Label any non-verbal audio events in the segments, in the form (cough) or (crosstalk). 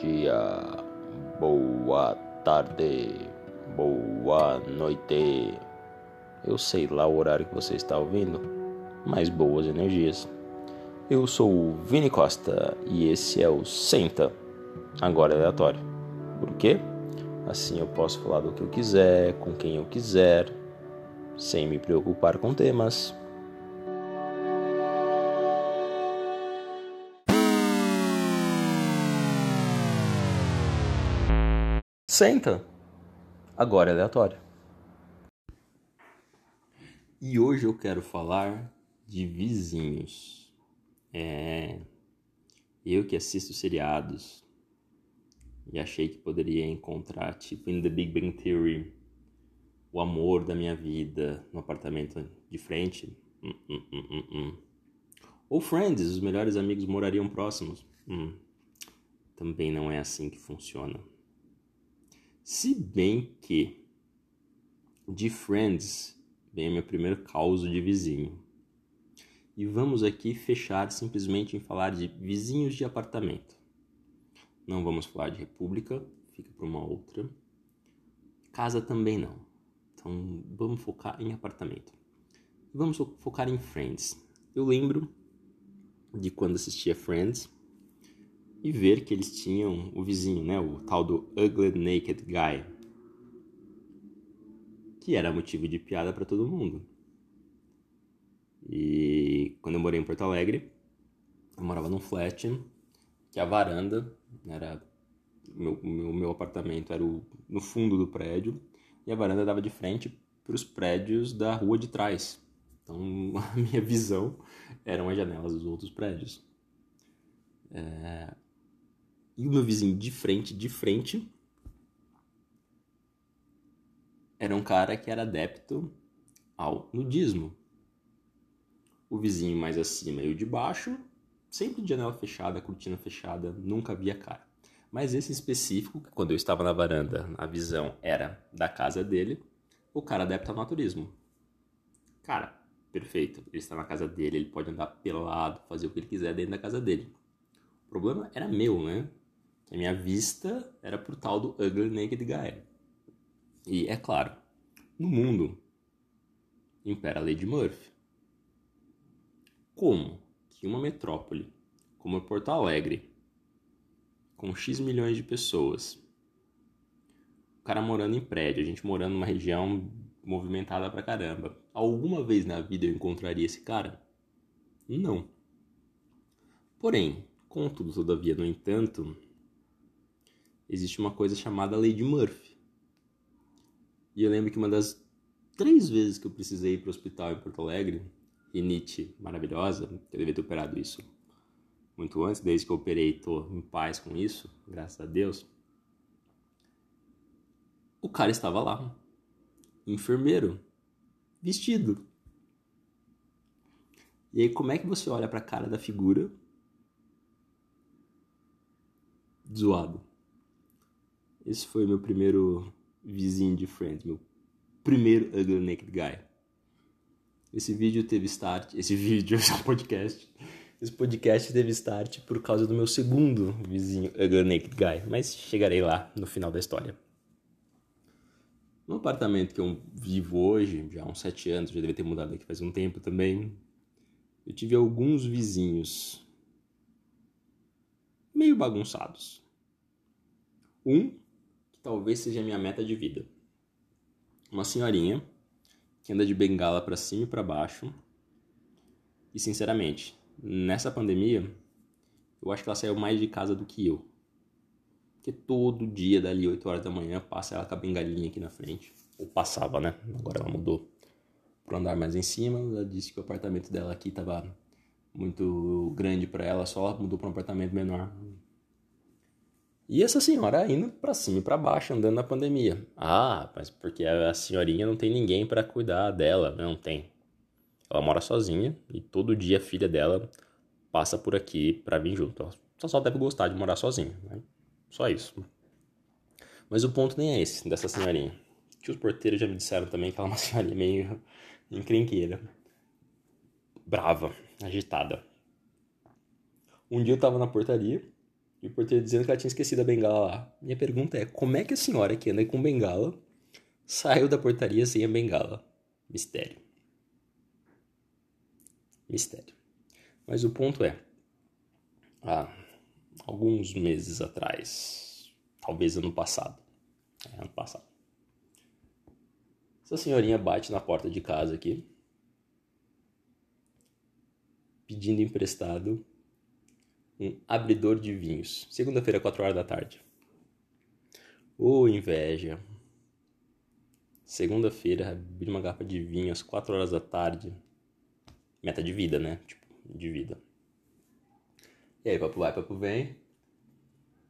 dia, boa tarde, boa noite. Eu sei lá o horário que você está ouvindo, mas boas energias. Eu sou o Vini Costa e esse é o Senta, agora é aleatório. Por quê? Assim eu posso falar do que eu quiser, com quem eu quiser, sem me preocupar com temas. Senta! Agora é aleatório. E hoje eu quero falar de vizinhos. É. Eu que assisto seriados e achei que poderia encontrar, tipo, em The Big Bang Theory, o amor da minha vida no apartamento de frente. Hum, hum, hum, hum, hum. Ou Friends, os melhores amigos morariam próximos. Hum. Também não é assim que funciona. Se bem que de Friends vem meu primeiro caos de vizinho. E vamos aqui fechar simplesmente em falar de vizinhos de apartamento. Não vamos falar de república, fica para uma outra. Casa também não. Então vamos focar em apartamento. Vamos focar em Friends. Eu lembro de quando assistia Friends e ver que eles tinham o vizinho, né, o tal do Ugly Naked Guy, que era motivo de piada para todo mundo. E quando eu morei em Porto Alegre, eu morava num flat que a varanda era meu, meu, meu apartamento era o, no fundo do prédio e a varanda dava de frente para os prédios da rua de trás. Então (laughs) a minha visão eram as janelas dos outros prédios. É, e o meu vizinho de frente, de frente, era um cara que era adepto ao nudismo. O vizinho mais acima e o de baixo, sempre de janela fechada, cortina fechada, nunca via cara. Mas esse específico, quando eu estava na varanda, a visão era da casa dele, o cara adepto ao naturismo. Cara, perfeito. Ele está na casa dele, ele pode andar pelado, fazer o que ele quiser dentro da casa dele. O problema era meu, né? A minha vista era pro tal do Ugly Naked Guy. E, é claro, no mundo impera a lei de Murphy. Como que uma metrópole como Porto Alegre, com X milhões de pessoas, o cara morando em prédio, a gente morando numa região movimentada pra caramba, alguma vez na vida eu encontraria esse cara? Não. Porém, contudo, todavia, no entanto, existe uma coisa chamada lei de Murphy. E eu lembro que uma das três vezes que eu precisei ir para o hospital em Porto Alegre, rinite maravilhosa, que eu devia ter operado isso muito antes, desde que eu operei estou em paz com isso, graças a Deus. O cara estava lá, enfermeiro, vestido. E aí como é que você olha para a cara da figura zoado? Esse foi meu primeiro vizinho de Friends, meu primeiro Ugly Naked Guy. Esse vídeo teve start, esse vídeo, (laughs) esse podcast, esse podcast teve start por causa do meu segundo vizinho Ugly Naked Guy, mas chegarei lá no final da história. No apartamento que eu vivo hoje, já há uns sete anos, já deve ter mudado aqui faz um tempo também, eu tive alguns vizinhos meio bagunçados. Um talvez seja a minha meta de vida. Uma senhorinha que anda de bengala para cima e para baixo. E sinceramente, nessa pandemia, eu acho que ela saiu mais de casa do que eu. Porque todo dia, dali 8 horas da manhã, passa ela com a bengalinha aqui na frente. Ou passava, né? Agora ela mudou para andar mais em cima. Ela disse que o apartamento dela aqui estava muito grande para ela, só ela mudou para um apartamento menor. E essa senhora indo para cima e para baixo, andando na pandemia. Ah, mas porque a senhorinha não tem ninguém para cuidar dela. Não tem. Ela mora sozinha e todo dia a filha dela passa por aqui para vir junto. Ela só deve gostar de morar sozinha. Né? Só isso. Mas o ponto nem é esse dessa senhorinha. Que os porteiros já me disseram também que ela é uma (laughs) senhorinha meio encrenqueira. Brava, agitada. Um dia eu tava na portaria E o porteiro dizendo que ela tinha esquecido a bengala lá. Minha pergunta é: como é que a senhora que anda com bengala saiu da portaria sem a bengala? Mistério. Mistério. Mas o ponto é: há alguns meses atrás, talvez ano passado, é, ano passado, essa senhorinha bate na porta de casa aqui, pedindo emprestado um abridor de vinhos. Segunda-feira, 4 horas da tarde. Ô oh, inveja. Segunda-feira, abri uma garrafa de vinho às 4 horas da tarde. Meta de vida, né? Tipo, de vida. E aí, papo vai, papo vem.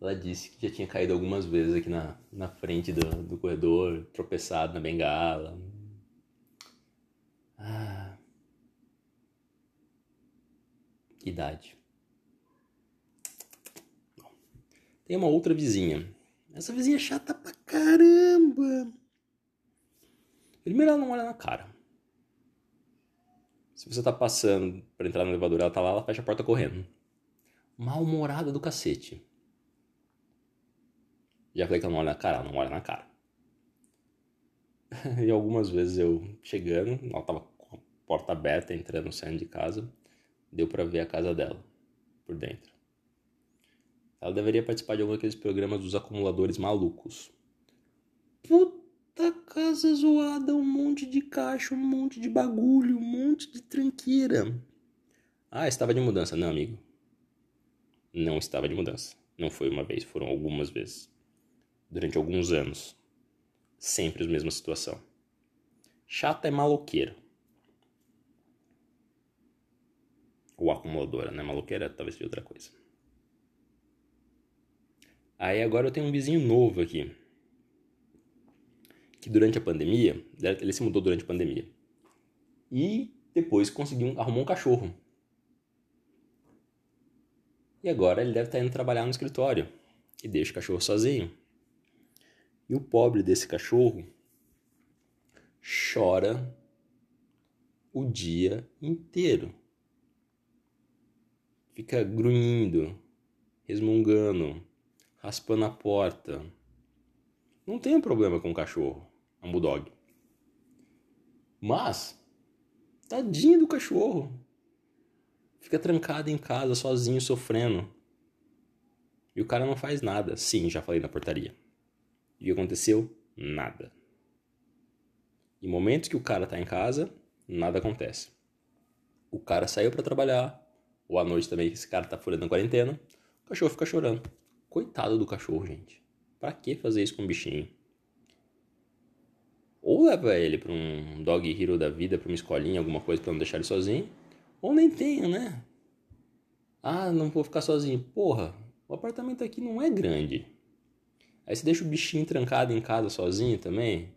Ela disse que já tinha caído algumas vezes aqui na, na frente do, do corredor, tropeçado na bengala. Ah. Idade. Tem uma outra vizinha. Essa vizinha é chata pra caramba. Primeiro, ela não olha na cara. Se você tá passando para entrar no elevador, ela tá lá, ela fecha a porta correndo. Mal-humorada do cacete. Já falei que ela não olha na cara, ela não olha na cara. (laughs) e algumas vezes eu chegando, ela tava com a porta aberta, entrando, saindo de casa, deu para ver a casa dela por dentro. Ela deveria participar de algum daqueles programas dos acumuladores malucos. Puta casa zoada, um monte de caixa, um monte de bagulho, um monte de tranqueira. Ah, estava de mudança. Não, amigo. Não estava de mudança. Não foi uma vez, foram algumas vezes. Durante alguns anos. Sempre a mesma situação. Chata é maloqueira. Ou acumuladora, né? Maloqueira talvez seja outra coisa. Aí agora eu tenho um vizinho novo aqui. Que durante a pandemia, ele se mudou durante a pandemia. E depois conseguiu, arrumou um cachorro. E agora ele deve estar indo trabalhar no escritório. E deixa o cachorro sozinho. E o pobre desse cachorro chora o dia inteiro. Fica grunhindo, resmungando, raspando a porta. Não tenho problema com o cachorro, um bulldog. Mas, tadinho do cachorro. Fica trancado em casa, sozinho, sofrendo. E o cara não faz nada. Sim, já falei na portaria. E aconteceu? Nada. Em momentos que o cara tá em casa, nada acontece. O cara saiu para trabalhar, ou à noite também, esse cara tá furando a quarentena, o cachorro fica chorando. Coitado do cachorro, gente. Pra que fazer isso com o bichinho? Ou leva ele pra um dog hero da vida, pra uma escolinha, alguma coisa pra não deixar ele sozinho. Ou nem tenha, né? Ah, não vou ficar sozinho. Porra, o apartamento aqui não é grande. Aí você deixa o bichinho trancado em casa sozinho também.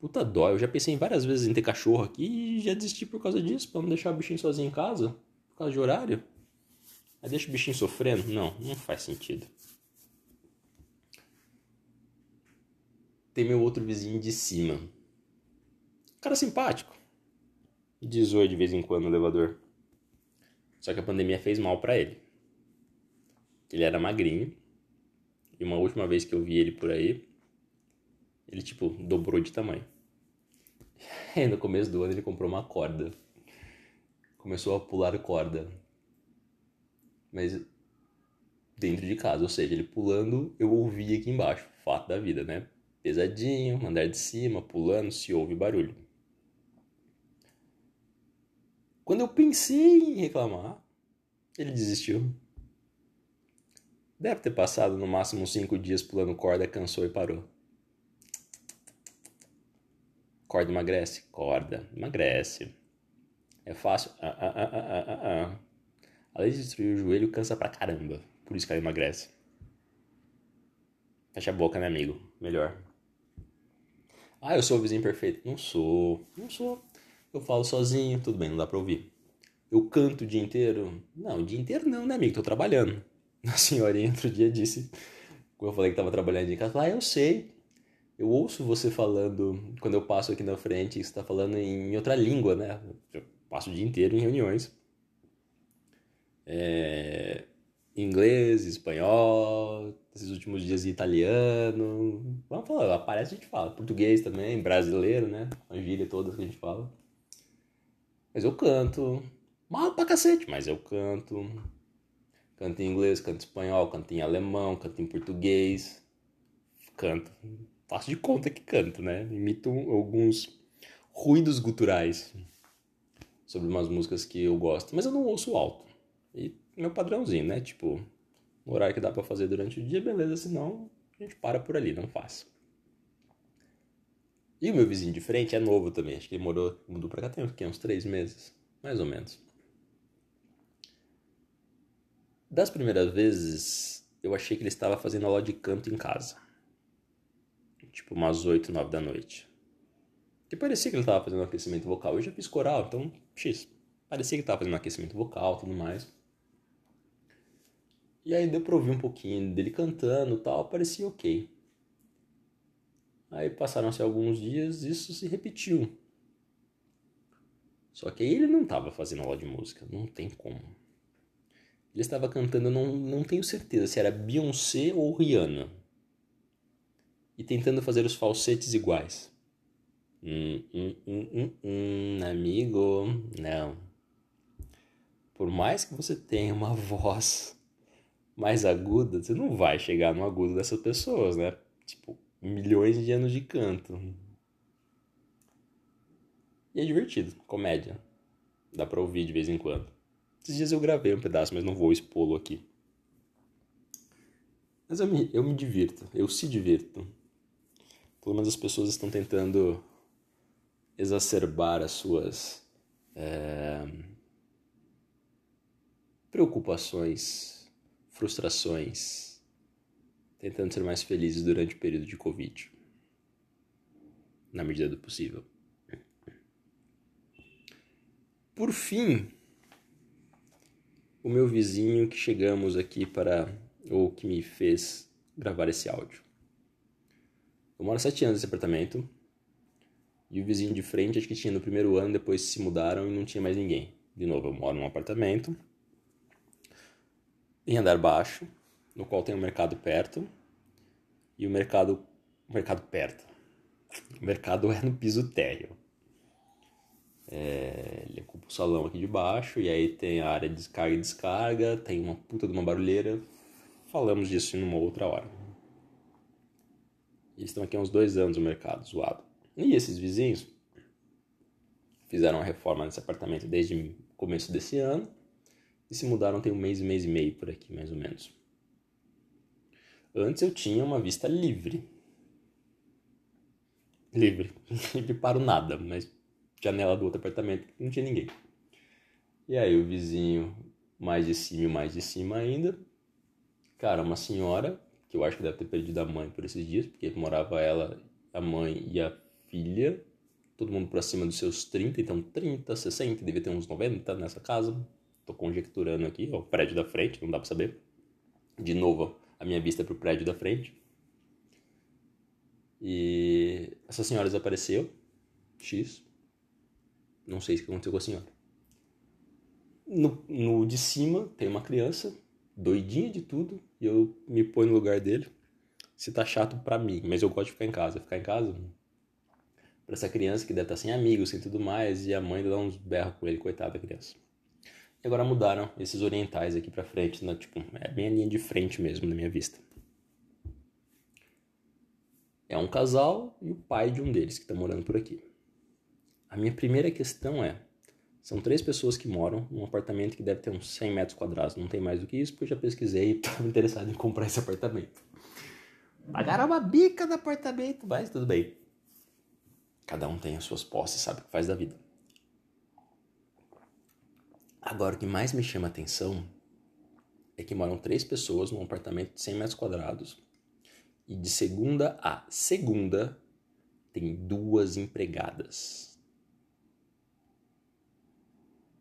Puta dó, eu já pensei várias vezes em ter cachorro aqui e já desisti por causa disso, pra não deixar o bichinho sozinho em casa, por causa de horário. Aí deixa o bichinho sofrendo? Não, não faz sentido. Tem meu outro vizinho de cima. Cara simpático. Diz de vez em quando no elevador. Só que a pandemia fez mal para ele. Ele era magrinho. E uma última vez que eu vi ele por aí, ele tipo dobrou de tamanho. E (laughs) no começo do ano ele comprou uma corda. Começou a pular corda. Mas dentro de casa, ou seja, ele pulando, eu ouvi aqui embaixo. Fato da vida, né? Pesadinho, andar de cima, pulando, se ouve barulho. Quando eu pensei em reclamar, ele desistiu. Deve ter passado no máximo cinco dias pulando corda, cansou e parou. Corda emagrece? Corda, emagrece. É fácil? Ah, ah, ah, ah, ah, ah. Além de destruir o joelho, cansa pra caramba. Por isso que ela emagrece. Fecha a boca, né, amigo? Melhor. Ah, eu sou o vizinho perfeito. Não sou, não sou. Eu falo sozinho, tudo bem, não dá pra ouvir. Eu canto o dia inteiro? Não, o dia inteiro não, né, amigo? Tô trabalhando. (laughs) A senhorinha outro dia disse, quando eu falei que tava trabalhando em casa, ah, eu sei. Eu ouço você falando, quando eu passo aqui na frente, você tá falando em outra língua, né? Eu passo o dia inteiro em reuniões. É... inglês, espanhol, esses últimos dias italiano. Vamos falar, aparece a gente fala. Português também, brasileiro, né? A gíria toda que a gente fala. Mas eu canto. Mal pra cacete, mas eu canto. Canto em inglês, canto em espanhol, canto em alemão, canto em português. Canto. Faço de conta que canto, né? Imito alguns ruídos guturais sobre umas músicas que eu gosto, mas eu não ouço alto. E meu padrãozinho, né? Tipo, no horário que dá para fazer durante o dia, beleza, senão a gente para por ali, não faz. E o meu vizinho de frente é novo também, acho que ele morou, mudou pra cá tem aqui, uns três meses, mais ou menos. Das primeiras vezes, eu achei que ele estava fazendo aula de canto em casa. Tipo, umas 8, 9 da noite. Que parecia que ele estava fazendo aquecimento vocal. Eu já fiz coral, então, X. Parecia que estava fazendo aquecimento vocal tudo mais. E aí deu pra ouvir um pouquinho dele cantando tal, parecia ok. Aí passaram-se alguns dias, isso se repetiu. Só que aí ele não estava fazendo aula de música, não tem como. Ele estava cantando, não, não tenho certeza se era Beyoncé ou Rihanna. E tentando fazer os falsetes iguais. Hum, hum, hum, hum, hum, amigo, não. Por mais que você tenha uma (laughs) voz mais aguda, você não vai chegar no agudo dessas pessoas, né? Tipo, milhões de anos de canto. E é divertido, comédia. Dá pra ouvir de vez em quando. Esses dias eu gravei um pedaço, mas não vou expô-lo aqui. Mas eu me, eu me divirto, eu se divirto. Pelo menos as pessoas estão tentando exacerbar as suas é, preocupações frustrações, tentando ser mais felizes durante o período de Covid, na medida do possível. Por fim, o meu vizinho que chegamos aqui para, ou que me fez gravar esse áudio. Eu moro há sete anos nesse apartamento, e o vizinho de frente, acho que tinha no primeiro ano, depois se mudaram e não tinha mais ninguém. De novo, eu moro num apartamento, em andar baixo, no qual tem um mercado perto e o mercado o mercado perto. O mercado é no piso térreo. É, ele ocupa o salão aqui de baixo e aí tem a área de descarga e descarga, tem uma puta de uma barulheira. Falamos disso em uma outra hora. Eles estão aqui há uns dois anos no mercado, zoado. E esses vizinhos fizeram uma reforma nesse apartamento desde o começo desse ano e se mudaram tem um mês, mês e meio por aqui, mais ou menos. Antes eu tinha uma vista livre. Livre. (laughs) livre para o nada, mas janela do outro apartamento não tinha ninguém. E aí o vizinho mais de cima e mais de cima ainda. Cara, uma senhora, que eu acho que deve ter perdido a mãe por esses dias, porque morava ela, a mãe e a filha, todo mundo por cima dos seus 30, então 30, 60, devia ter uns 90 nessa casa. Tô conjecturando aqui, ó, o prédio da frente, não dá pra saber. De novo, a minha vista é pro prédio da frente. E essa senhora desapareceu. X. Não sei o que aconteceu com a senhora. No, no de cima tem uma criança, doidinha de tudo, e eu me ponho no lugar dele. Se tá chato pra mim, mas eu gosto de ficar em casa. Ficar em casa, pra essa criança que deve estar tá sem amigos, sem tudo mais, e a mãe dá uns berros com ele, coitada da criança. E agora mudaram esses orientais aqui para frente, né? tipo, é bem a linha de frente mesmo na minha vista. É um casal e o pai de um deles que está morando por aqui. A minha primeira questão é: são três pessoas que moram num apartamento que deve ter uns 100 metros quadrados. Não tem mais do que isso, porque eu já pesquisei e (laughs) estava interessado em comprar esse apartamento. Pagaram uma bica do apartamento, mas tudo bem. Cada um tem as suas posses, sabe o que faz da vida. Agora, o que mais me chama a atenção é que moram três pessoas num apartamento de 100 metros quadrados e de segunda a segunda tem duas empregadas.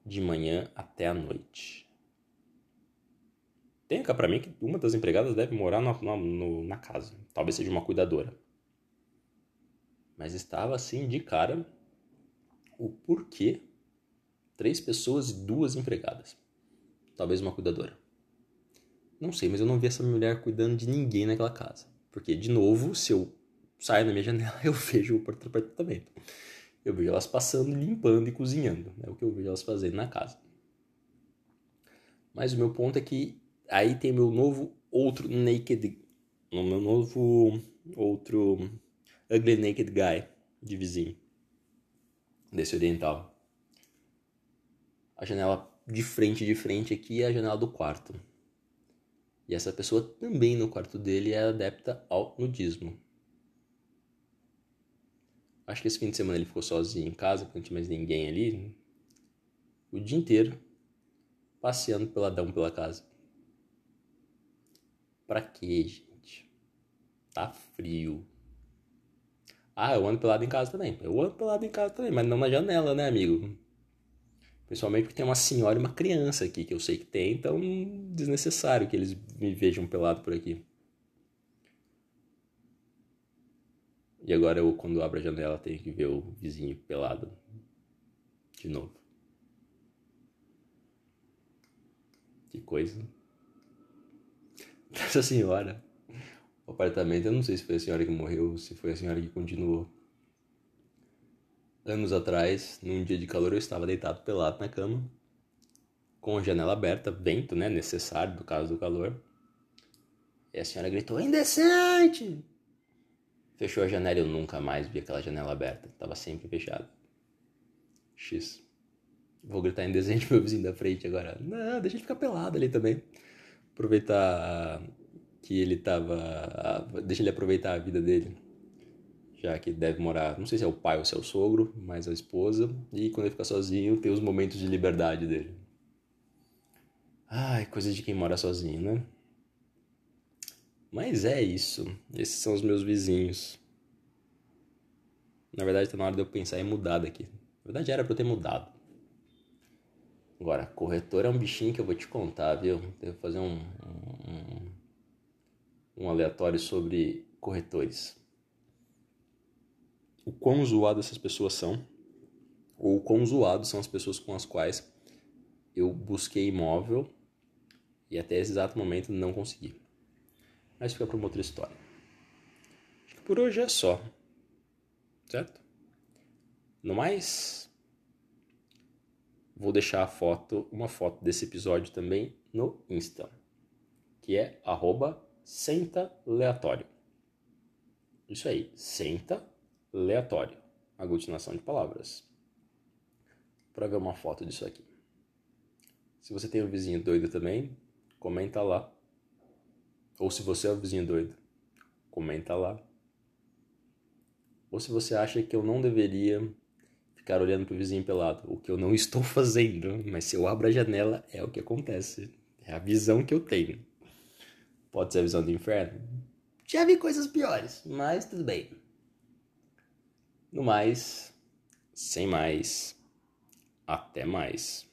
De manhã até a noite. Tem cá pra mim que uma das empregadas deve morar na, no, na casa. Talvez seja uma cuidadora. Mas estava assim de cara o porquê Três pessoas e duas empregadas. Talvez uma cuidadora. não sei, mas eu não vi essa mulher cuidando de ninguém naquela casa. Porque, de novo, se eu saio na minha janela, (laughs) eu vejo o porta apartamento. Eu vejo elas passando, limpando e cozinhando. É o que eu vejo elas fazendo na casa. Mas o meu ponto é que aí tem meu novo outro naked, meu novo outro ugly naked guy de vizinho desse oriental. A janela de frente de frente aqui é a janela do quarto. E essa pessoa também no quarto dele é adepta ao nudismo. Acho que esse fim de semana ele ficou sozinho em casa, porque não tinha mais ninguém ali. O dia inteiro passeando peladão pela casa. Pra quê, gente? Tá frio. Ah, eu ando pelado em casa também. Eu ando pelado em casa também, mas não na janela, né, amigo? Principalmente porque tem uma senhora e uma criança aqui, que eu sei que tem, então desnecessário que eles me vejam pelado por aqui. E agora eu, quando abro a janela, tenho que ver o vizinho pelado de novo. Que coisa. (laughs) Essa senhora. O apartamento, eu não sei se foi a senhora que morreu se foi a senhora que continuou. Anos atrás, num dia de calor, eu estava deitado pelado na cama, com a janela aberta, vento, né, necessário do caso do calor. E a senhora gritou: Indecente! Fechou a janela e eu nunca mais vi aquela janela aberta, estava sempre fechada. X. Vou gritar indecente (laughs) pro meu vizinho da frente agora. Não, deixa ele ficar pelado ali também. Aproveitar que ele tava. Deixa ele aproveitar a vida dele já que deve morar, não sei se é o pai ou se é o sogro, mas a esposa, e quando ele fica sozinho, tem os momentos de liberdade dele. Ai, coisa de quem mora sozinho, né? Mas é isso. Esses são os meus vizinhos. Na verdade, tá na hora de eu pensar em mudar daqui. Na verdade, era pra eu ter mudado. Agora, corretor é um bichinho que eu vou te contar, viu? Devo fazer um, um, um aleatório sobre corretores o quão zoado essas pessoas são, ou o quão zoados são as pessoas com as quais eu busquei imóvel e até esse exato momento não consegui. Mas fica para uma outra história. Acho que por hoje é só. Certo? No mais, vou deixar a foto, uma foto desse episódio também no Insta, que é arroba senta aleatório. Isso aí, senta aleatório, aglutinação de palavras. Para ver uma foto disso aqui. Se você tem um vizinho doido também, comenta lá. Ou se você é um vizinho doido, comenta lá. Ou se você acha que eu não deveria ficar olhando pro vizinho pelado, o que eu não (laughs) estou fazendo, mas se eu abro a janela é o que acontece. É a visão que eu tenho. Pode ser a visão do inferno? Já vi coisas piores, mas tudo bem. No mais, sem mais, até mais.